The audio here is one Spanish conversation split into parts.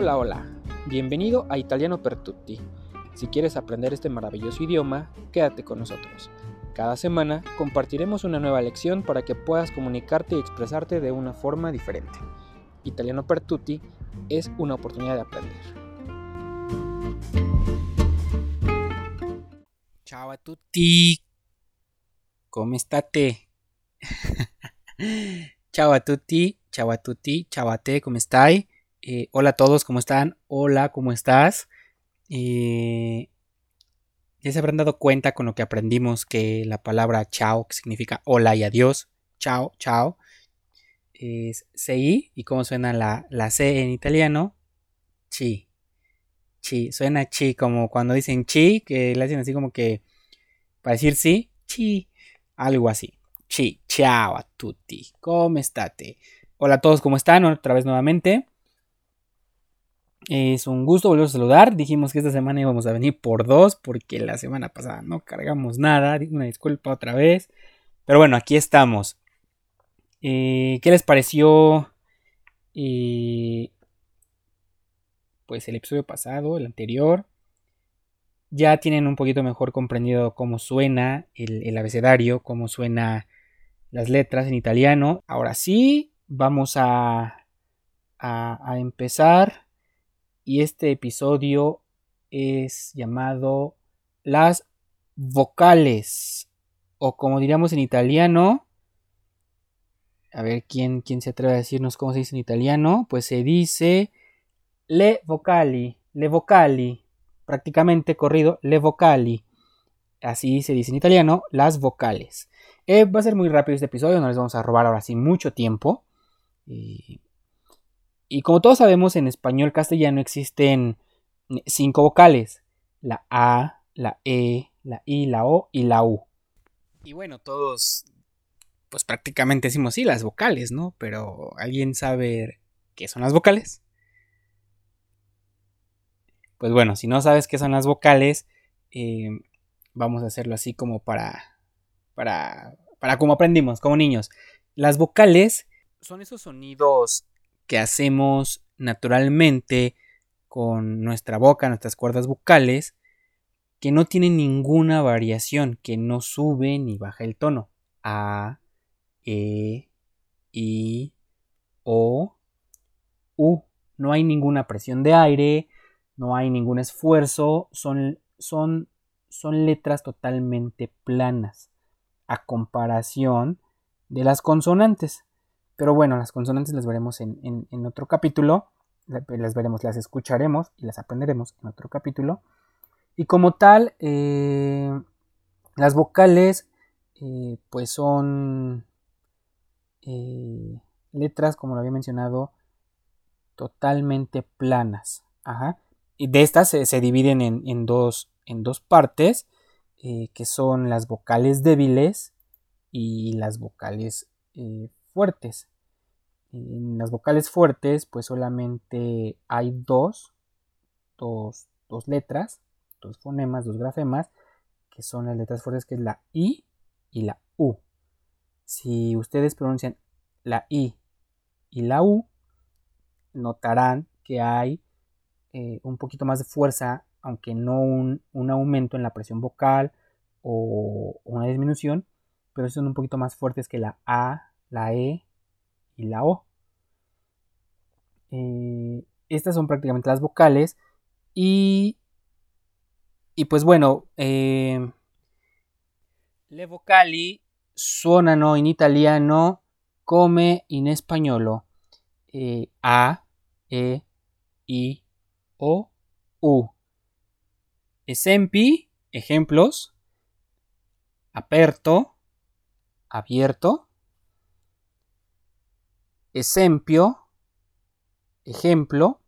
Hola, hola. Bienvenido a Italiano per Tutti. Si quieres aprender este maravilloso idioma, quédate con nosotros. Cada semana compartiremos una nueva lección para que puedas comunicarte y expresarte de una forma diferente. Italiano per Tutti es una oportunidad de aprender. Ciao a tutti. ¿Cómo state? ciao a tutti, ciao a tutti, ciao a te, ¿cómo estáis? Eh, hola a todos, ¿cómo están? Hola, ¿cómo estás? Eh, ya se habrán dado cuenta con lo que aprendimos que la palabra chao, que significa hola y adiós, chao, chao, es CI. ¿Y cómo suena la, la C en italiano? Chi. Chi. Suena chi, como cuando dicen chi, que le hacen así como que para decir sí, chi. Algo así. Chi. Ciao a tutti. ¿Cómo state? Hola a todos, ¿cómo están? Otra vez nuevamente. Es un gusto volver a saludar. Dijimos que esta semana íbamos a venir por dos porque la semana pasada no cargamos nada. Una disculpa otra vez. Pero bueno, aquí estamos. Eh, ¿Qué les pareció? Eh, pues el episodio pasado, el anterior. Ya tienen un poquito mejor comprendido cómo suena el, abecedario, cómo suena las letras en italiano. Ahora sí, vamos a, a empezar y este episodio es llamado las vocales o como diríamos en italiano a ver quién, quién se atreve a decirnos cómo se dice en italiano pues se dice le vocali le vocali prácticamente corrido le vocali. Así se dice en italiano las vocales. Eh, va a ser muy rápido este episodio no les vamos a robar ahora sí mucho tiempo. Eh, y como todos sabemos, en español castellano existen cinco vocales. La A, la E, la I, la O y la U. Y bueno, todos, pues prácticamente decimos sí, las vocales, ¿no? Pero ¿alguien sabe qué son las vocales? Pues bueno, si no sabes qué son las vocales, eh, vamos a hacerlo así como para, para, para como aprendimos, como niños. Las vocales son esos sonidos que hacemos naturalmente con nuestra boca, nuestras cuerdas vocales, que no tienen ninguna variación, que no sube ni baja el tono. A, E, I, O, U. No hay ninguna presión de aire, no hay ningún esfuerzo, son, son, son letras totalmente planas a comparación de las consonantes. Pero bueno, las consonantes las veremos en, otro capítulo. Las veremos, las escucharemos y las aprenderemos en otro capítulo. Y como tal, eh, las vocales, eh, pues son eh, letras, como lo había mencionado, totalmente planas. Y de estas se, dividen en, dos, en, dos, partes, que son las vocales débiles y las vocales fuertes. En las vocales fuertes, pues solamente hay dos, dos, dos letras, dos fonemas, dos grafemas, que son las letras fuertes, que es la I y la U. Si ustedes pronuncian la I y la U, notarán que hay eh, un poquito más de fuerza, aunque no un, aumento en la presión vocal o, una disminución, pero son un poquito más fuertes que la A, la E y la O. Eh, estas son prácticamente las vocales. Y, y pues bueno, eh, le vocali suonano in italiano come in español. Eh, a, E, I, O, U. Esempi, ejemplos. Aperto, abierto esempio, ejemplo,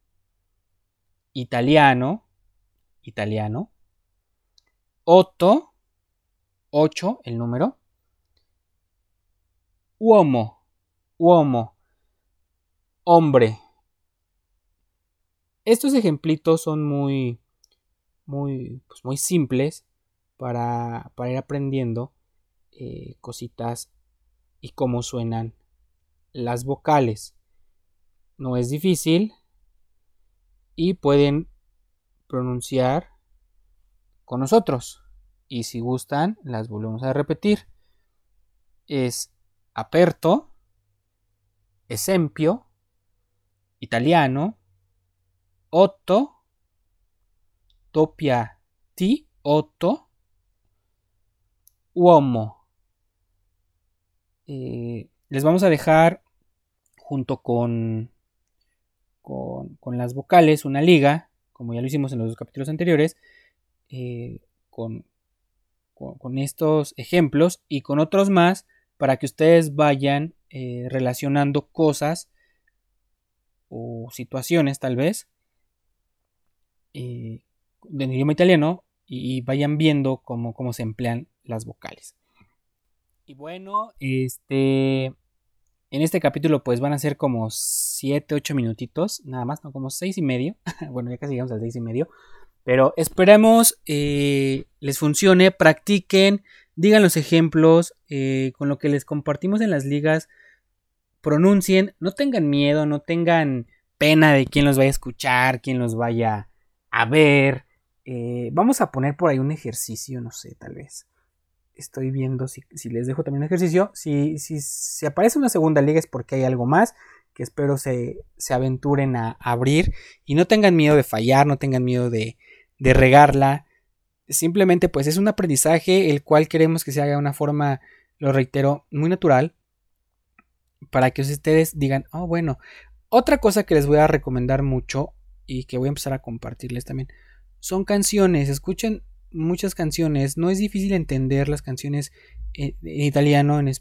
italiano, italiano, otto, ocho, el número, uomo, uomo, hombre. Estos ejemplitos son muy, muy, pues muy simples para, para ir aprendiendo eh, cositas y cómo suenan las vocales. No es difícil. y pueden pronunciar con nosotros. Y si gustan, las volvemos a repetir. Es aperto, esempio, italiano, otto, topia ti, otto, uomo. Eh, les vamos a dejar junto con, con, las vocales una liga, como ya lo hicimos en los dos capítulos anteriores, eh, con, con, estos ejemplos y con otros más para que ustedes vayan eh, relacionando cosas o situaciones tal vez eh, del idioma italiano y, vayan viendo cómo, cómo se emplean las vocales. Y bueno, este en este capítulo pues van a ser como 7, 8 minutitos, nada más, no como 6 y medio. bueno, ya casi llegamos al 6 y medio. Pero esperemos eh, les funcione, practiquen, digan los ejemplos eh, con lo que les compartimos en las ligas, pronuncien, no tengan miedo, no tengan pena de quién los vaya a escuchar, quién los vaya a ver. Eh, vamos a poner por ahí un ejercicio, no sé, tal vez. Estoy viendo si, les dejo también un ejercicio. Si, si, aparece una segunda liga es porque hay algo más que espero se, se aventuren a abrir y no tengan miedo de fallar, no tengan miedo de, de regarla. Simplemente pues es un aprendizaje el cual queremos que se haga de una forma, lo reitero, muy natural para que ustedes digan, oh bueno, otra cosa que les voy a recomendar mucho y que voy a empezar a compartirles también son canciones, escuchen muchas canciones, no es difícil entender las canciones en, italiano, en,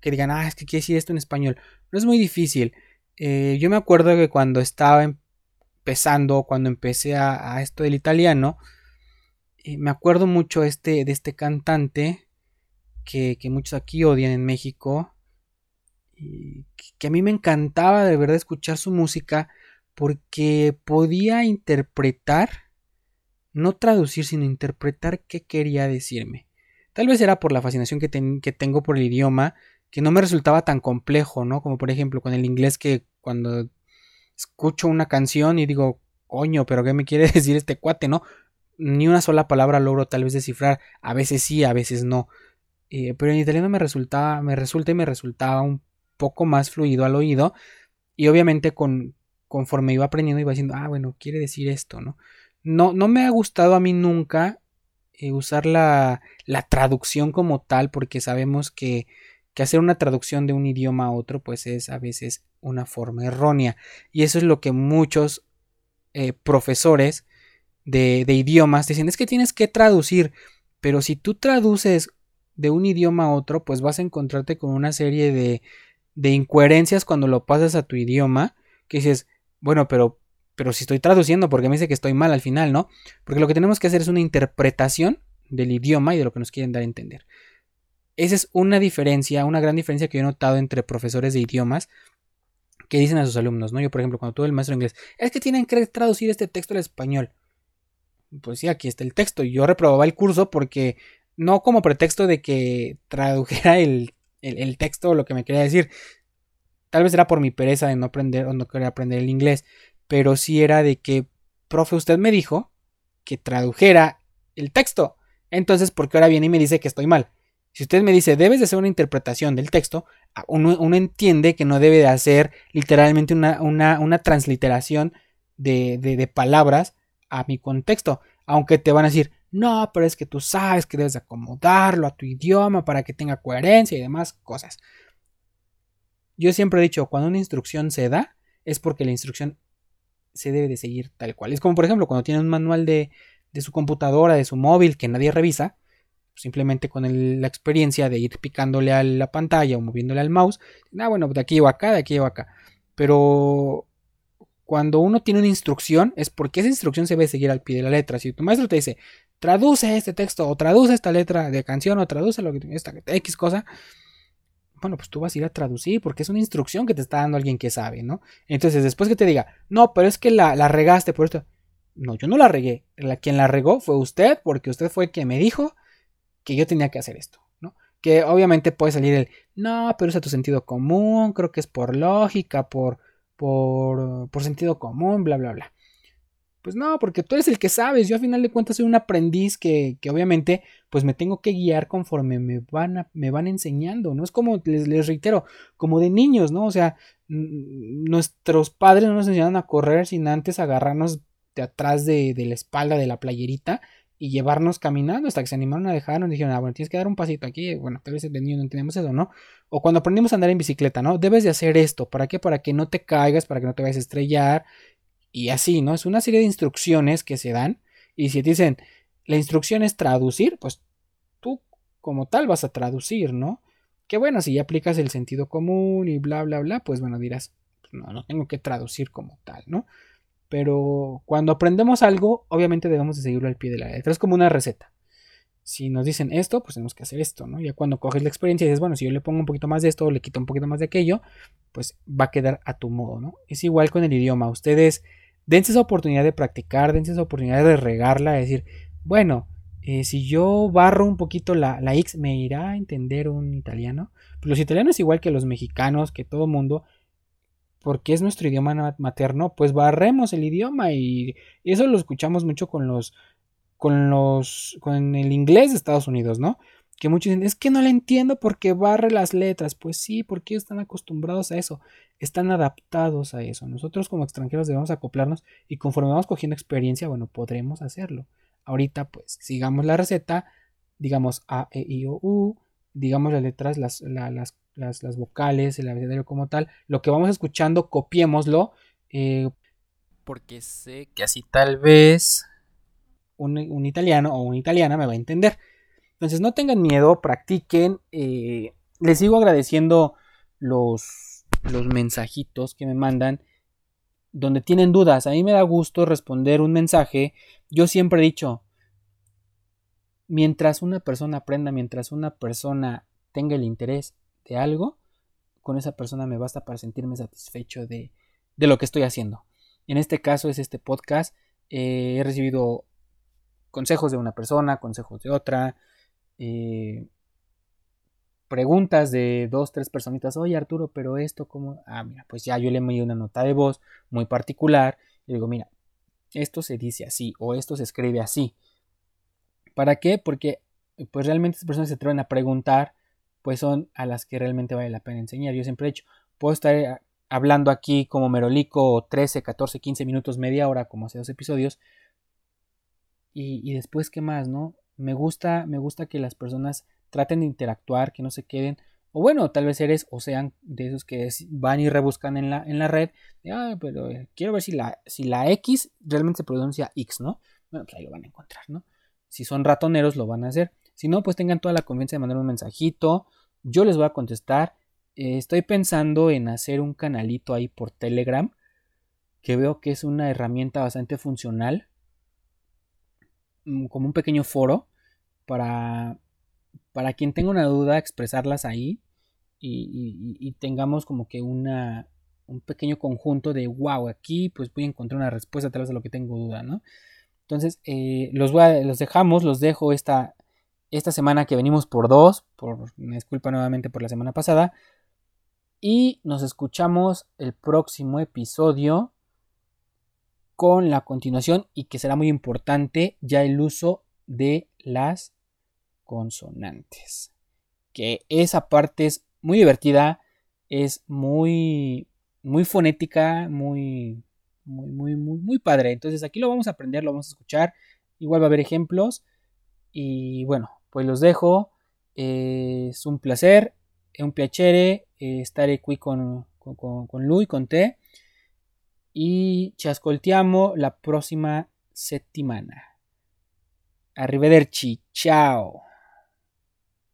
que digan, ah, es que quiere decir esto en español, no es muy difícil. Eh, yo me acuerdo que cuando estaba empezando, cuando empecé a, esto del italiano, eh, me acuerdo mucho este, de este cantante que, muchos aquí odian en México, y que a mí me encantaba de verdad escuchar su música porque podía interpretar, no traducir, sino interpretar qué quería decirme. Tal vez era por la fascinación que, tengo por el idioma, que no me resultaba tan complejo, ¿no? Como por ejemplo con el inglés que cuando escucho una canción y digo, coño, pero ¿qué me quiere decir este cuate, no? Ni una sola palabra logro tal vez descifrar, a veces sí, a veces no. Eh, pero en italiano me resultaba, me resulta y me resultaba un poco más fluido al oído. Y obviamente con, conforme iba aprendiendo iba diciendo, ah, bueno, quiere decir esto, ¿no? No, no me ha gustado a mí nunca eh, usar la, la traducción como tal, porque sabemos que que hacer una traducción de un idioma a otro pues es a veces una forma errónea. Y eso es lo que muchos eh, profesores de, idiomas dicen es que tienes que traducir pero si tú traduces de un idioma a otro pues vas a encontrarte con una serie de, de incoherencias cuando lo pasas a tu idioma que dices bueno pero pero si estoy traduciendo porque me dice que estoy mal al final no porque lo que tenemos que hacer es una interpretación del idioma y de lo que nos quieren dar a entender esa es una diferencia, una gran diferencia que yo he notado entre profesores de idiomas que dicen a sus alumnos, ¿no? Yo, por ejemplo, cuando tuve el maestro de inglés, es que tienen que traducir este texto al español. Pues sí, aquí está el texto. Yo reprobaba el curso porque no como pretexto de que tradujera el, el, texto o lo que me quería decir. Tal vez era por mi pereza de no aprender o no querer aprender el inglés, pero sí era de que, profe, usted me dijo que tradujera el texto. Entonces, ¿por qué ahora viene y me dice que estoy mal? Si usted me dice, debes de hacer una interpretación del texto, ah, uno, entiende que no debe de hacer literalmente una, una, transliteración de, de, palabras a mi contexto. Aunque te van a decir, no, pero es que tú sabes que debes acomodarlo a tu idioma para que tenga coherencia y demás cosas. Yo siempre he dicho, cuando una instrucción se da, es porque la instrucción se debe de seguir tal cual. Es como, por ejemplo, cuando tiene un manual de, de su computadora, de su móvil, que nadie revisa, simplemente con la experiencia de ir picándole a la pantalla o moviéndole al mouse, ah, bueno, de aquí llevo acá, de aquí llevo acá. Pero cuando uno tiene una instrucción es porque esa instrucción se debe seguir al pie de la letra. Si tu maestro te dice, traduce este texto o traduce esta letra de canción o traduce lo que esta X cosa, bueno, pues tú vas a ir a traducir porque es una instrucción que te está dando alguien que sabe, ¿no? Entonces, después que te diga, no, pero es que la, la regaste por esto. No, yo no la regué. Quien la regó fue usted porque usted fue el que me dijo que yo tenía que hacer esto, ¿no? Que obviamente puede salir el, no, pero es a tu sentido común, creo que es por lógica, por, por, por sentido común, bla, bla, bla. Pues no, porque tú eres el que sabes. Yo a final de cuentas soy un aprendiz que, que obviamente pues me tengo que guiar conforme me van, me van enseñando. No es como, les, les reitero, como de niños, ¿no? O sea, nuestros padres no nos enseñaron a correr sin antes agarrarnos de atrás de, de la espalda de la playerita y llevarnos caminando hasta que se animaron a dejarnos. Dijeron, ah, bueno, tienes que dar un pasito aquí. Bueno, tal vez de niño no entendemos eso, ¿no? O cuando aprendimos a andar en bicicleta, ¿no? Debes de hacer esto. ¿Para qué? Para que no te caigas, para que no te vayas a estrellar. Y así, ¿no? Es una serie de instrucciones que se dan. Y si te dicen, la instrucción es traducir, pues tú como tal vas a traducir, ¿no? Que bueno, si ya aplicas el sentido común y bla, bla, bla, pues bueno, dirás, pues no, no tengo que traducir como tal, ¿no? Pero cuando aprendemos algo, obviamente debemos de seguirlo al pie de la letra. Es como una receta. Si nos dicen esto, pues tenemos que hacer esto, ¿no? Ya cuando coges la experiencia y dices, bueno, si yo le pongo un poquito más de esto o le quito un poquito más de aquello, pues va a quedar a tu modo, ¿no? Es igual con el idioma. Ustedes dense esa oportunidad de practicar, dense esa oportunidad de regarla, de decir, bueno, eh, si yo barro un poquito la, la X, ¿me irá a entender un italiano? Pues los italianos, igual que los mexicanos, que todo mundo, porque es nuestro idioma materno, pues barremos el idioma y, eso lo escuchamos mucho con los con los con el inglés de Estados Unidos, ¿no? Que muchos dicen, es que no le entiendo porque barre las letras. Pues sí, porque están acostumbrados a eso, están adaptados a eso. Nosotros como extranjeros debemos acoplarnos y conforme vamos cogiendo experiencia, bueno, podremos hacerlo. Ahorita pues sigamos la receta, digamos A, E, I, O, U, digamos las letras, las, las las, vocales, el abecedario como tal, lo que vamos escuchando, copiémoslo, eh, porque sé que así tal vez un, italiano o una italiana me va a entender. Entonces no tengan miedo, practiquen. Eh, les sigo agradeciendo los, los mensajitos que me mandan donde tienen dudas. A mí me da gusto responder un mensaje. Yo siempre he dicho, mientras una persona aprenda, mientras una persona tenga el interés de algo, con esa persona me basta para sentirme satisfecho de, de lo que estoy haciendo. En este caso es este podcast. Eh, he recibido consejos de una persona, consejos de otra, eh, preguntas de dos, tres personitas. Oye Arturo, pero esto como... Ah, mira, pues ya yo le envié una nota de voz muy particular. Y digo, mira, esto se dice así o esto se escribe así. ¿Para qué? Porque pues realmente estas personas se atreven a preguntar pues son a las que realmente vale la pena enseñar. Yo siempre he dicho, puedo estar eh, hablando aquí como merolico 13, 14, 15 minutos, media hora, como hace dos episodios. Y, después, ¿qué más, no? Me gusta, me gusta que las personas traten de interactuar, que no se queden. O bueno, tal vez eres o sean de esos que van y rebuscan en la, en la red. pero eh, quiero ver si la, si la X realmente se pronuncia X, ¿no? Bueno, pues ahí lo van a encontrar, ¿no? Si son ratoneros, lo van a hacer. Si no, pues tengan toda la confianza de mandar un mensajito. Yo les voy a contestar. Eh, estoy pensando en hacer un canalito ahí por Telegram. Que veo que es una herramienta bastante funcional. Mm, como un pequeño foro. Para, para quien tenga una duda, expresarlas ahí. Y, tengamos como que una, un pequeño conjunto de wow, aquí pues voy a encontrar una respuesta a través de lo que tengo duda, ¿no? Entonces, eh, los, los dejamos, los dejo esta, esta semana que venimos por dos, por me disculpa nuevamente por la semana pasada. Y nos escuchamos el próximo episodio con la continuación y que será muy importante ya el uso de las consonantes. Que esa parte es muy divertida, es muy muy fonética, muy muy muy muy muy padre. Entonces aquí lo vamos a aprender, lo vamos a escuchar. Igual va a haber ejemplos y bueno, pues los dejo. es un placer, es un piacere eh, estar aquí con, con, con lui, con te. Y ci ascoltiamo la prossima settimana. Arrivederci, ciao.